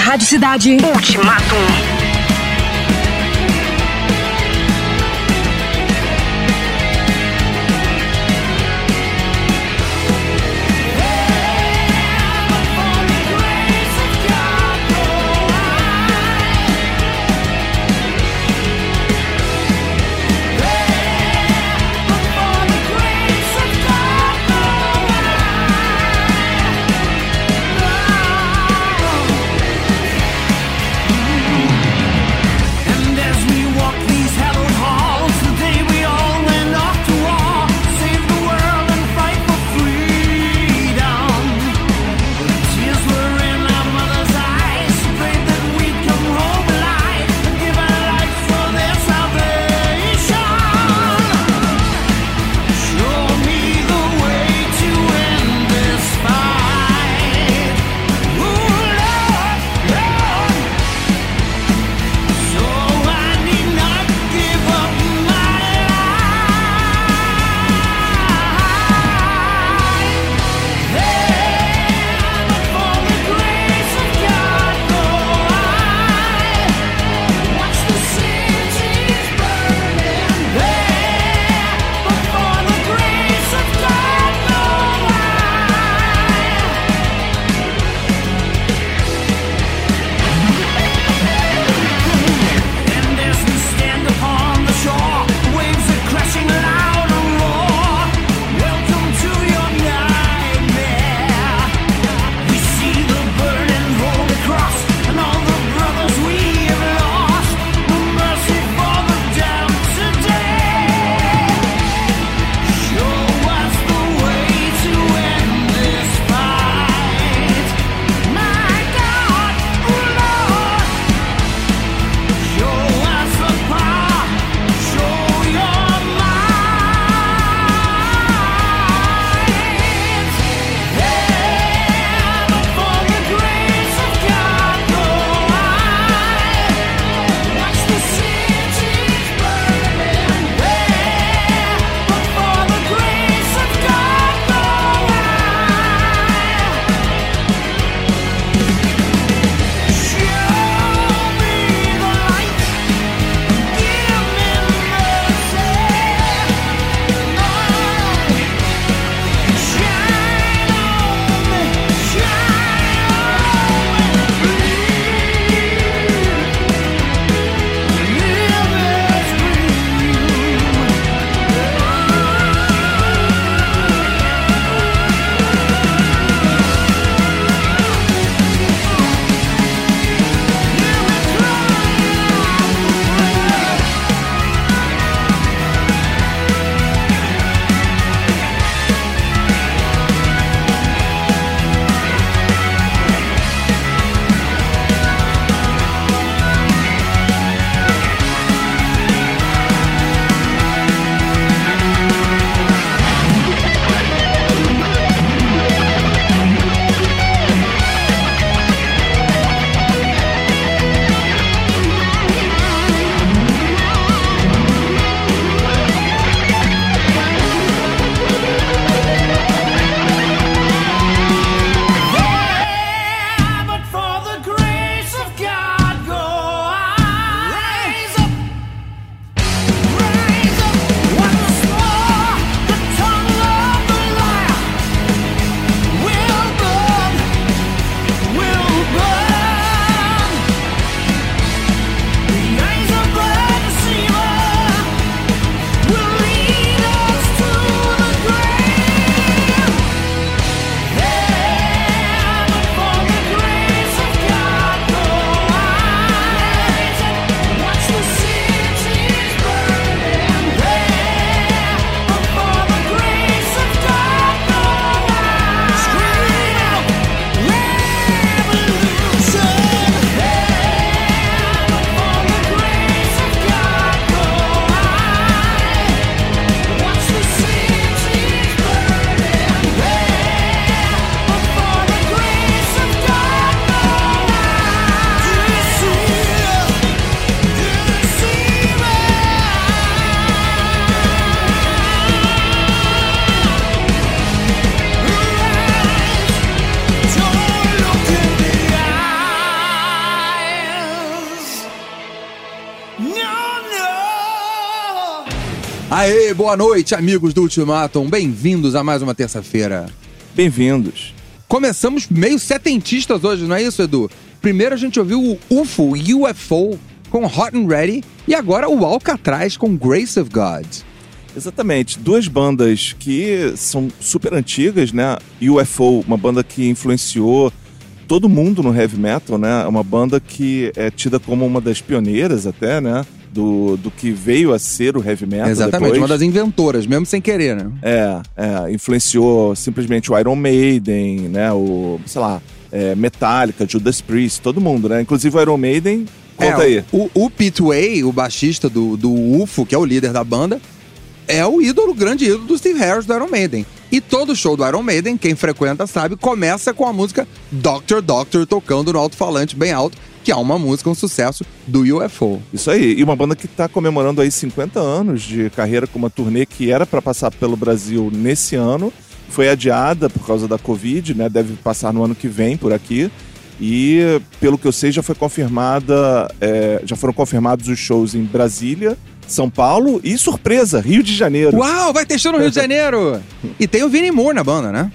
Rádio Cidade. Ultimatum. Boa noite, amigos do Ultimatum. Bem-vindos a mais uma terça-feira. Bem-vindos. Começamos meio setentistas hoje, não é isso, Edu? Primeiro a gente ouviu o UFO, UFO, com Hot and Ready, e agora o Alcatraz com Grace of God. Exatamente, duas bandas que são super antigas, né? UFO, uma banda que influenciou todo mundo no heavy metal, né? É uma banda que é tida como uma das pioneiras até, né? Do, do que veio a ser o heavy metal Exatamente, depois. uma das inventoras, mesmo sem querer, né? É, é, influenciou simplesmente o Iron Maiden, né? O, sei lá, é, Metallica, Judas Priest, todo mundo, né? Inclusive o Iron Maiden, conta é, aí. O, o Pete Way, o baixista do, do UFO, que é o líder da banda, é o ídolo, o grande ídolo do Steve Harris do Iron Maiden. E todo show do Iron Maiden, quem frequenta sabe, começa com a música Doctor Doctor tocando no alto-falante bem alto, que é uma música, um sucesso do UFO. Isso aí, e uma banda que está comemorando aí 50 anos de carreira com uma turnê que era para passar pelo Brasil nesse ano, foi adiada por causa da Covid, né? Deve passar no ano que vem por aqui. E pelo que eu sei, já foi confirmada, é, já foram confirmados os shows em Brasília, São Paulo e surpresa, Rio de Janeiro. Uau, vai ter show no Rio de Janeiro! e tem o Vinnie Moore na banda, né?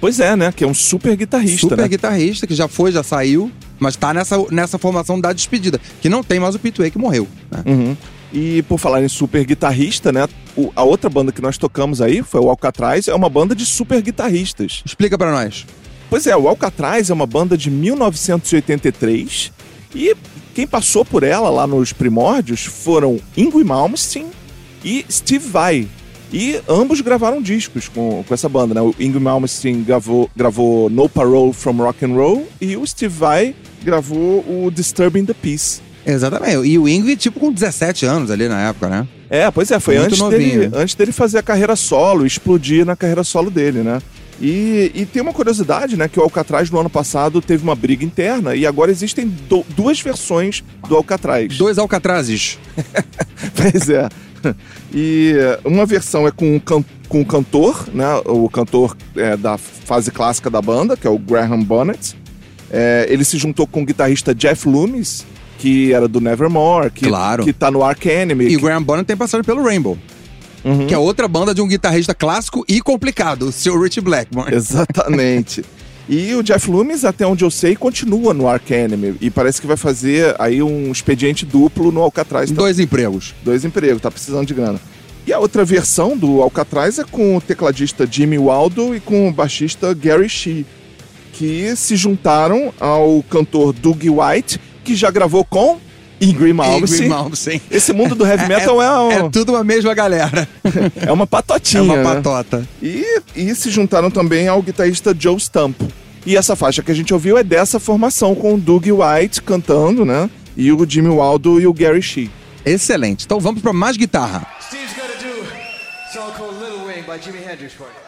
Pois é, né? Que é um super guitarrista, Super né? guitarrista, que já foi, já saiu, mas tá nessa, nessa formação da despedida. Que não tem mais o Pete Way, que morreu. Né? Uhum. E por falar em super guitarrista, né? o- a outra banda que nós tocamos aí foi o Alcatraz, é uma banda de super guitarristas. Explica pra nós. Pois é, o Alcatraz é uma banda de 1983 e quem passou por ela lá nos primórdios foram Ingrid Malmsteen e Steve Vai. E ambos gravaram discos com, com essa banda, né? O Ingrid Malmsteen gravou, gravou No Parole from Rock and Roll e o Steve Vai gravou o Disturbing the Peace. Exatamente. E o Ingrid, tipo, com 17 anos ali na época, né? É, pois é, foi Muito antes novinho. dele, antes dele fazer a carreira solo, explodir na carreira solo dele, né? E, e tem uma curiosidade, né? Que o Alcatraz no ano passado teve uma briga interna e agora existem do- duas versões do Alcatraz. Dois Alcatrazes. Pois é. E uma versão é com, o can- com o cantor, né? O cantor é, da fase clássica da banda, que é o Graham Bonnet. É, ele se juntou com o guitarrista Jeff Loomis, que era do Nevermore, que, Claro. que tá no Ark Enemy. E o Graham Bonham tem passagem pelo Rainbow. Uhum. Que é outra banda de um guitarrista clássico e complicado, o seu Rich Blackmore. Exatamente. E o Jeff Loomis, até onde eu sei, continua no Ark Enemy. E parece que vai fazer aí um expediente duplo no Alcatraz. Tá- Dois empregos. Dois empregos, tá precisando de grana. E a outra versão do Alcatraz é com o tecladista Jimmy Waldo e com o baixista Gary Shee, que se juntaram ao cantor Doug White, que já gravou com Ingrid Malmsteen. Ingrid Malmsteen. Esse mundo do heavy metal é, um- É tudo a mesma galera. é uma patotinha. É uma né? patota. E, e se juntaram também ao guitarrista Joe Stump. E essa faixa que a gente ouviu é dessa formação, com o Doug White cantando, né? E o Jimmy Waldo e o Gary Shee. Excelente. Então vamos pra mais guitarra. Steve's gonna do a song called Little Wing by Jimi Hendrix for you.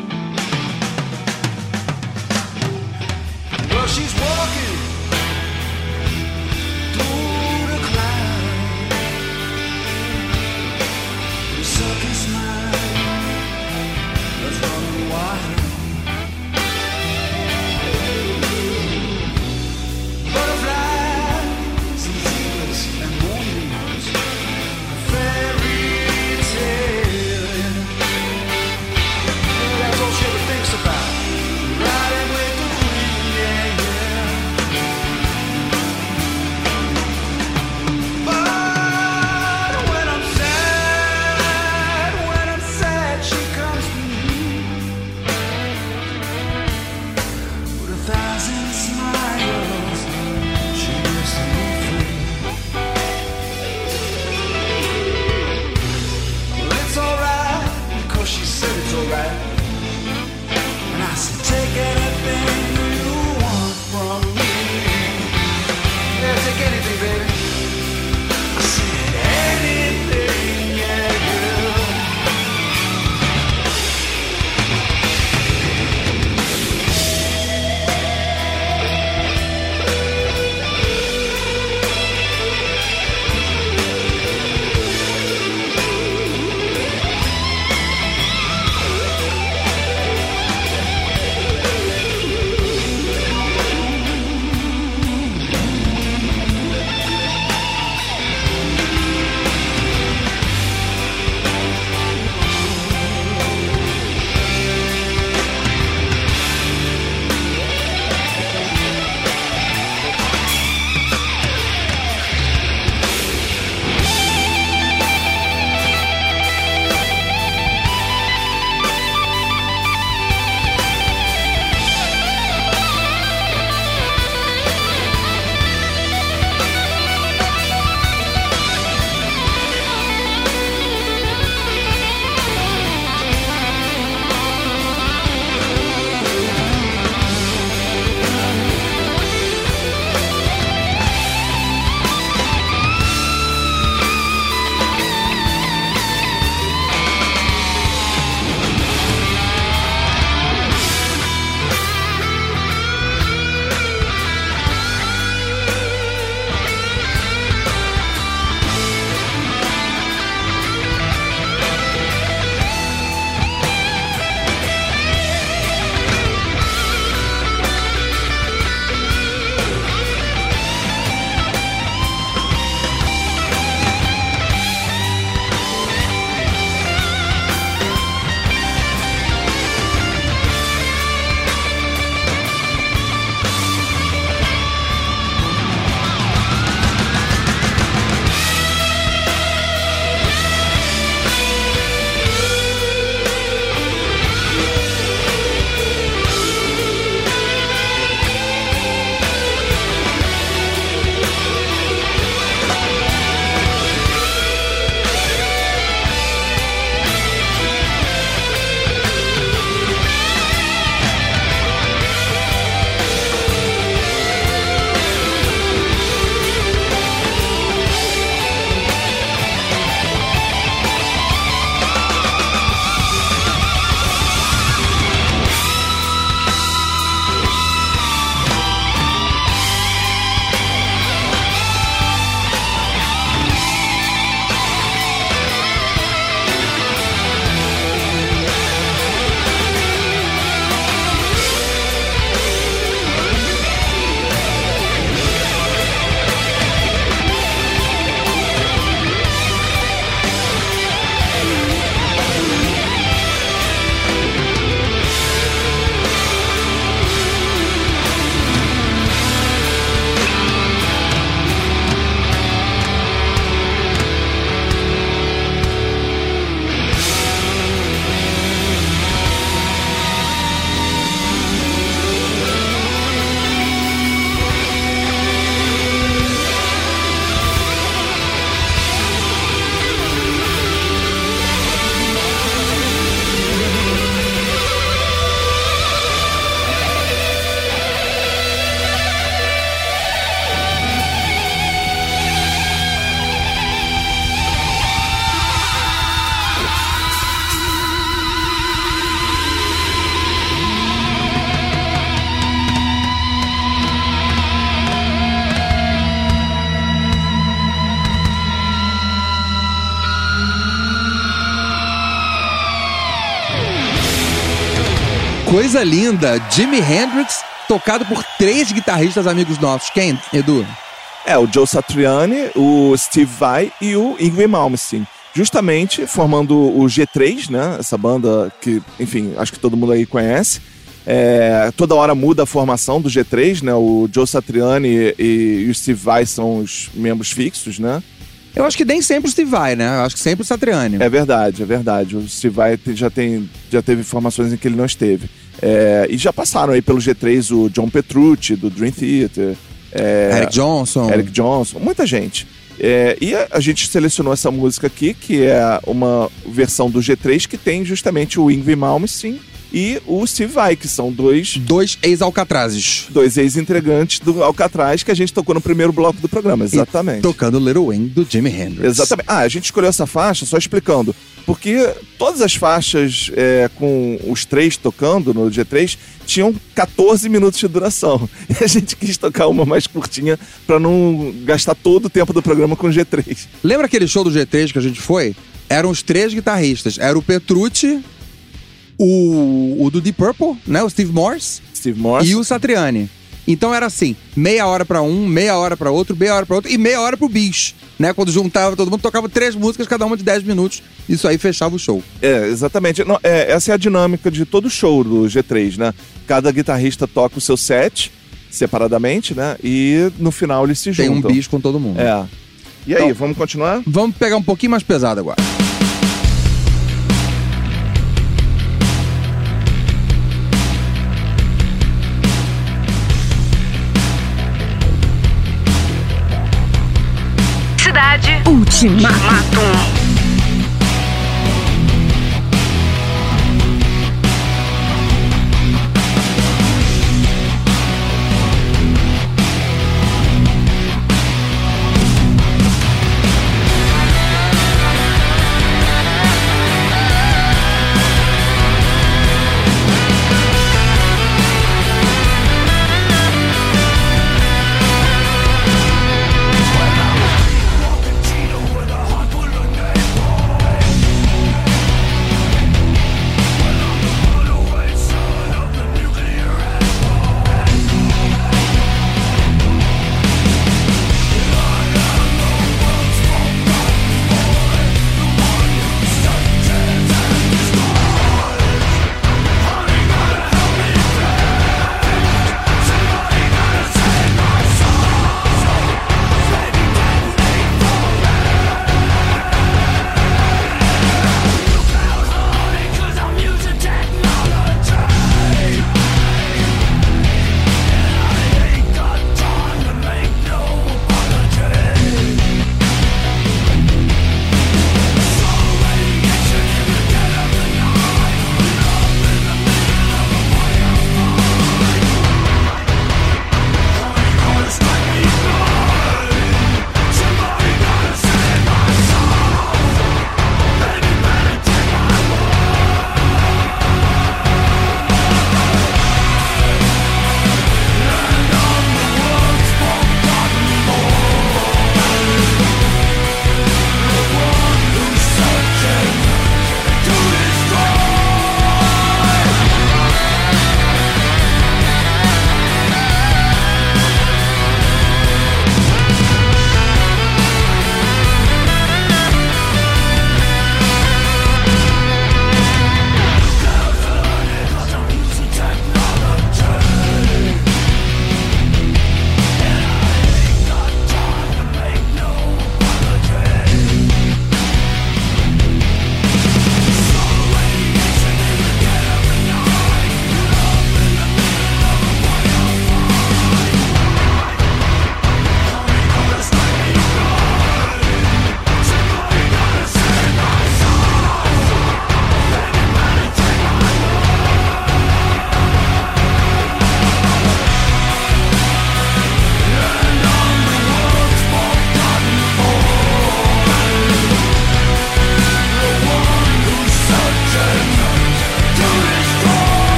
Coisa linda, Jimi Hendrix tocado por três guitarristas amigos nossos. Quem, Edu? É, o Joe Satriani, o Steve Vai e o Yngwie Malmsteen. Justamente formando o G3, né? Essa banda que, enfim, acho que todo mundo aí conhece. É, toda hora muda a formação do G3, né? O Joe Satriani e, e o Steve Vai são os membros fixos, né? Eu acho que nem sempre o Steve Vai, né? Eu acho que sempre o Satriani. É verdade, é verdade. O Steve Vai já, tem, já teve formações em que ele não esteve. É, e já passaram aí pelo G3 o John Petrucci, do Dream Theater. É, Eric Johnson. Eric Johnson, muita gente. É, e a, a, gente selecionou essa música aqui, que é uma versão do G3 que tem justamente o Yngwie Malmsteen e o Steve Vai, que são dois... Dois ex-alcatrazes. Dois ex-entregantes do Alcatraz que a gente tocou no primeiro bloco do programa, exatamente. E tocando Little Wing do Jimi Hendrix. Exatamente. Ah, a gente escolheu essa faixa, só explicando, porque todas as faixas é, com os três tocando no G3 tinham 14 minutos de duração. E a gente quis tocar uma mais curtinha para não gastar todo o tempo do programa com o G3. Lembra aquele show do G3 que a gente foi? Eram os três guitarristas. Era o Petrucci, o, o do Deep Purple, né? O Steve Morse. Steve Morse. E o Satriani. Então era assim, meia hora para um, meia hora para outro, meia hora para outro e meia hora pro bicho, né? Quando juntava todo mundo, tocava três músicas, cada uma de 10 minutos. Isso aí fechava o show. É, exatamente. Não, é, essa é a dinâmica de todo show do G3, né? Cada guitarrista toca o seu set separadamente, né? E no final eles se juntam. Tem um bicho com todo mundo. É. E aí, então, vamos continuar? Vamos pegar um pouquinho mais pesado agora. Ultimato.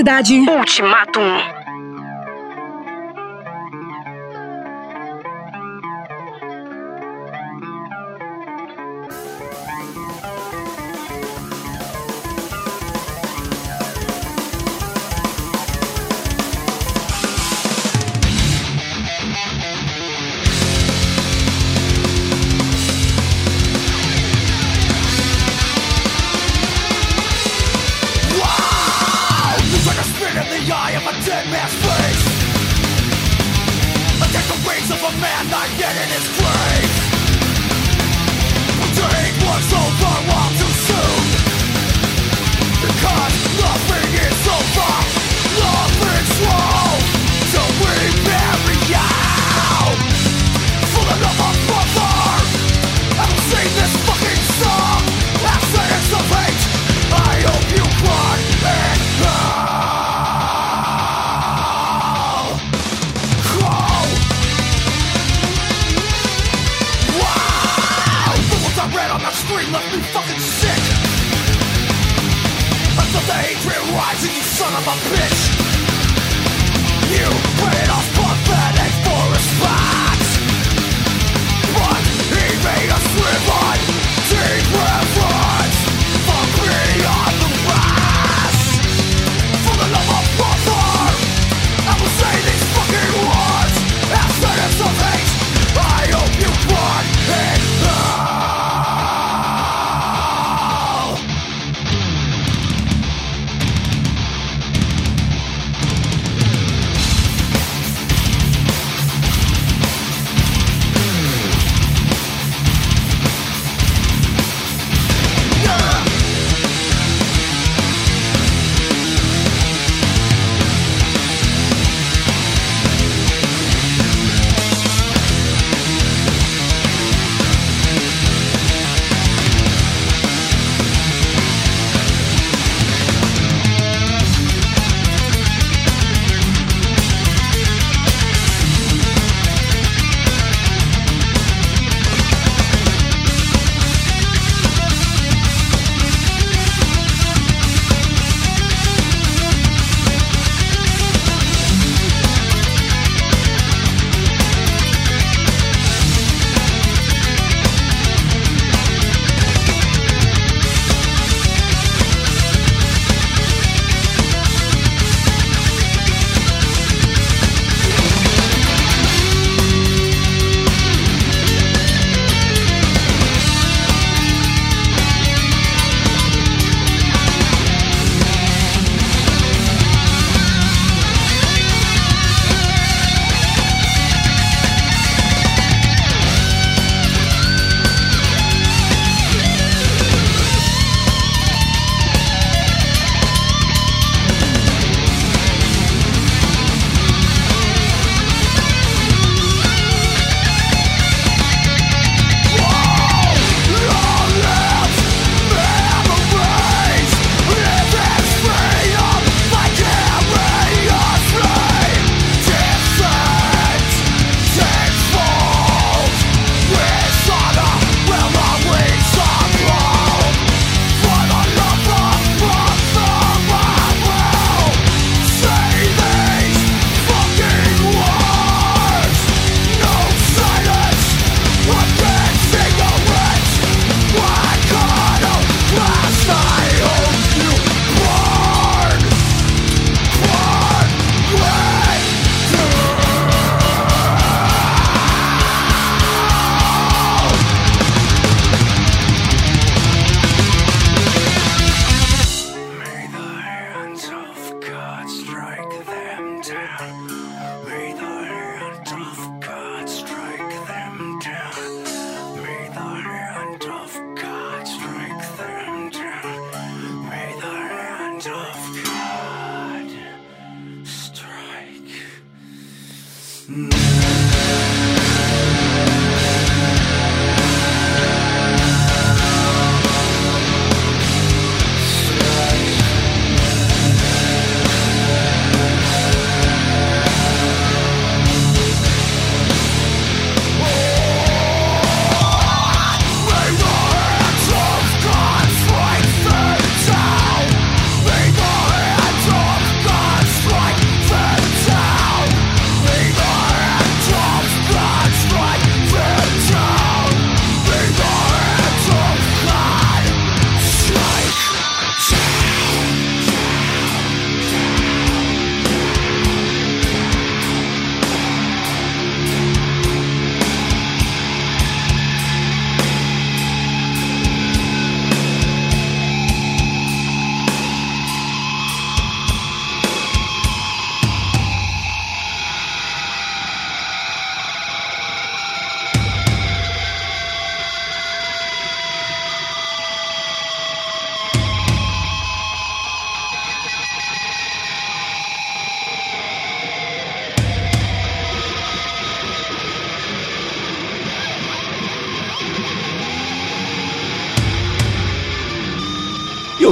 Cidade. Ultimatum. son of a bitch. You paid off pathetic for a respect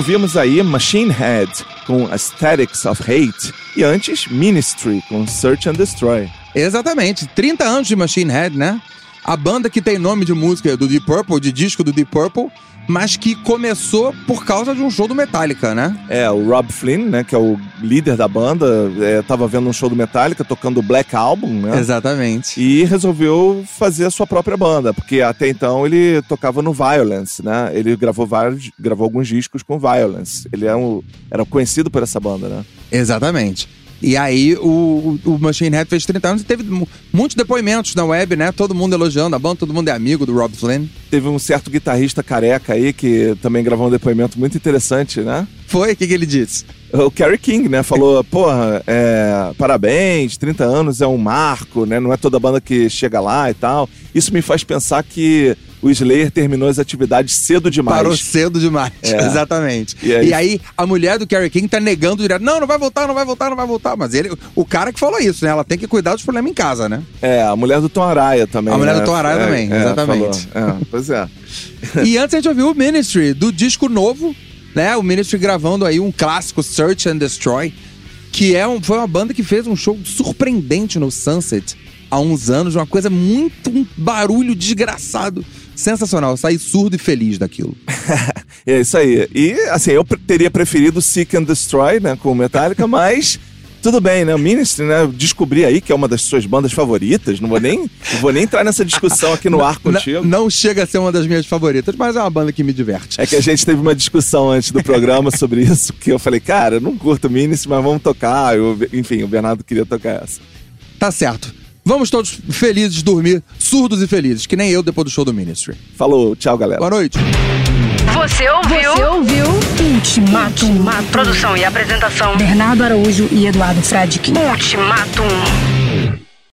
ouvimos aí Machine Head com Aesthetics of Hate e antes Ministry com Search and Destroy. Exatamente. 30 anos de Machine Head, né? A banda que tem nome de música do Deep Purple, de disco do Deep Purple, mas que começou por causa de um show do Metallica, né? É, o Rob Flynn, né, que é o líder da banda, é, tava vendo um show do Metallica tocando o Black Album, né? Exatamente. E resolveu fazer a sua própria banda, porque até então ele tocava no Violence, né? Ele gravou vários, gravou alguns discos com Violence. Ele é um, era conhecido por essa banda, né? Exatamente. E aí o, o Machine Head fez 30 anos e teve mu- muitos depoimentos na web, né? Todo mundo elogiando a banda, todo mundo é amigo do Rob Flynn. Teve um certo guitarrista careca aí que também gravou um depoimento muito interessante, né? Foi? O que, que ele disse? O Kerry King, né? Falou, porra, é, parabéns, 30 anos é um marco, né? Não é toda banda que chega lá e tal. Isso me faz pensar que o Slayer terminou as atividades cedo demais. Parou cedo demais. É. Exatamente. E aí- E aí, a mulher do Kerry King tá negando direto. Não, não vai voltar, não vai voltar, não vai voltar. Mas ele, o cara que falou isso, né? Ela tem que cuidar dos problemas em casa, né? É, a mulher do Tom Araya também. A mulher né? do Tom Araya É, também, é, exatamente. É, pois é. e antes a gente ouviu o Ministry, do disco novo, né? O Ministry gravando aí um clássico, Search and Destroy, que é um, foi uma banda que fez um show surpreendente no Sunset há uns anos, uma coisa muito, um barulho desgraçado. Sensacional, eu saí surdo e feliz daquilo. É isso aí. E, assim, eu teria preferido Seek and Destroy, né, com Metallica, mas tudo bem, né? O Ministry, né, eu descobri aí que é uma das suas bandas favoritas. Não vou nem, não vou nem entrar nessa discussão aqui no ar contigo. N- não chega a ser uma das minhas favoritas, mas é uma banda que me diverte. É que a gente teve uma discussão antes do programa sobre isso, que eu falei, cara, eu não curto Ministry, mas vamos tocar. Eu- enfim, o Bernardo queria tocar essa. Tá certo. Vamos todos felizes dormir, surdos e felizes, que nem eu depois do show do Ministry. Falou, tchau, galera. Boa noite. Você ouviu? Você ouviu Ultimatum. Produção e apresentação. Bernardo Araújo e Eduardo Fradique. Ultimatum.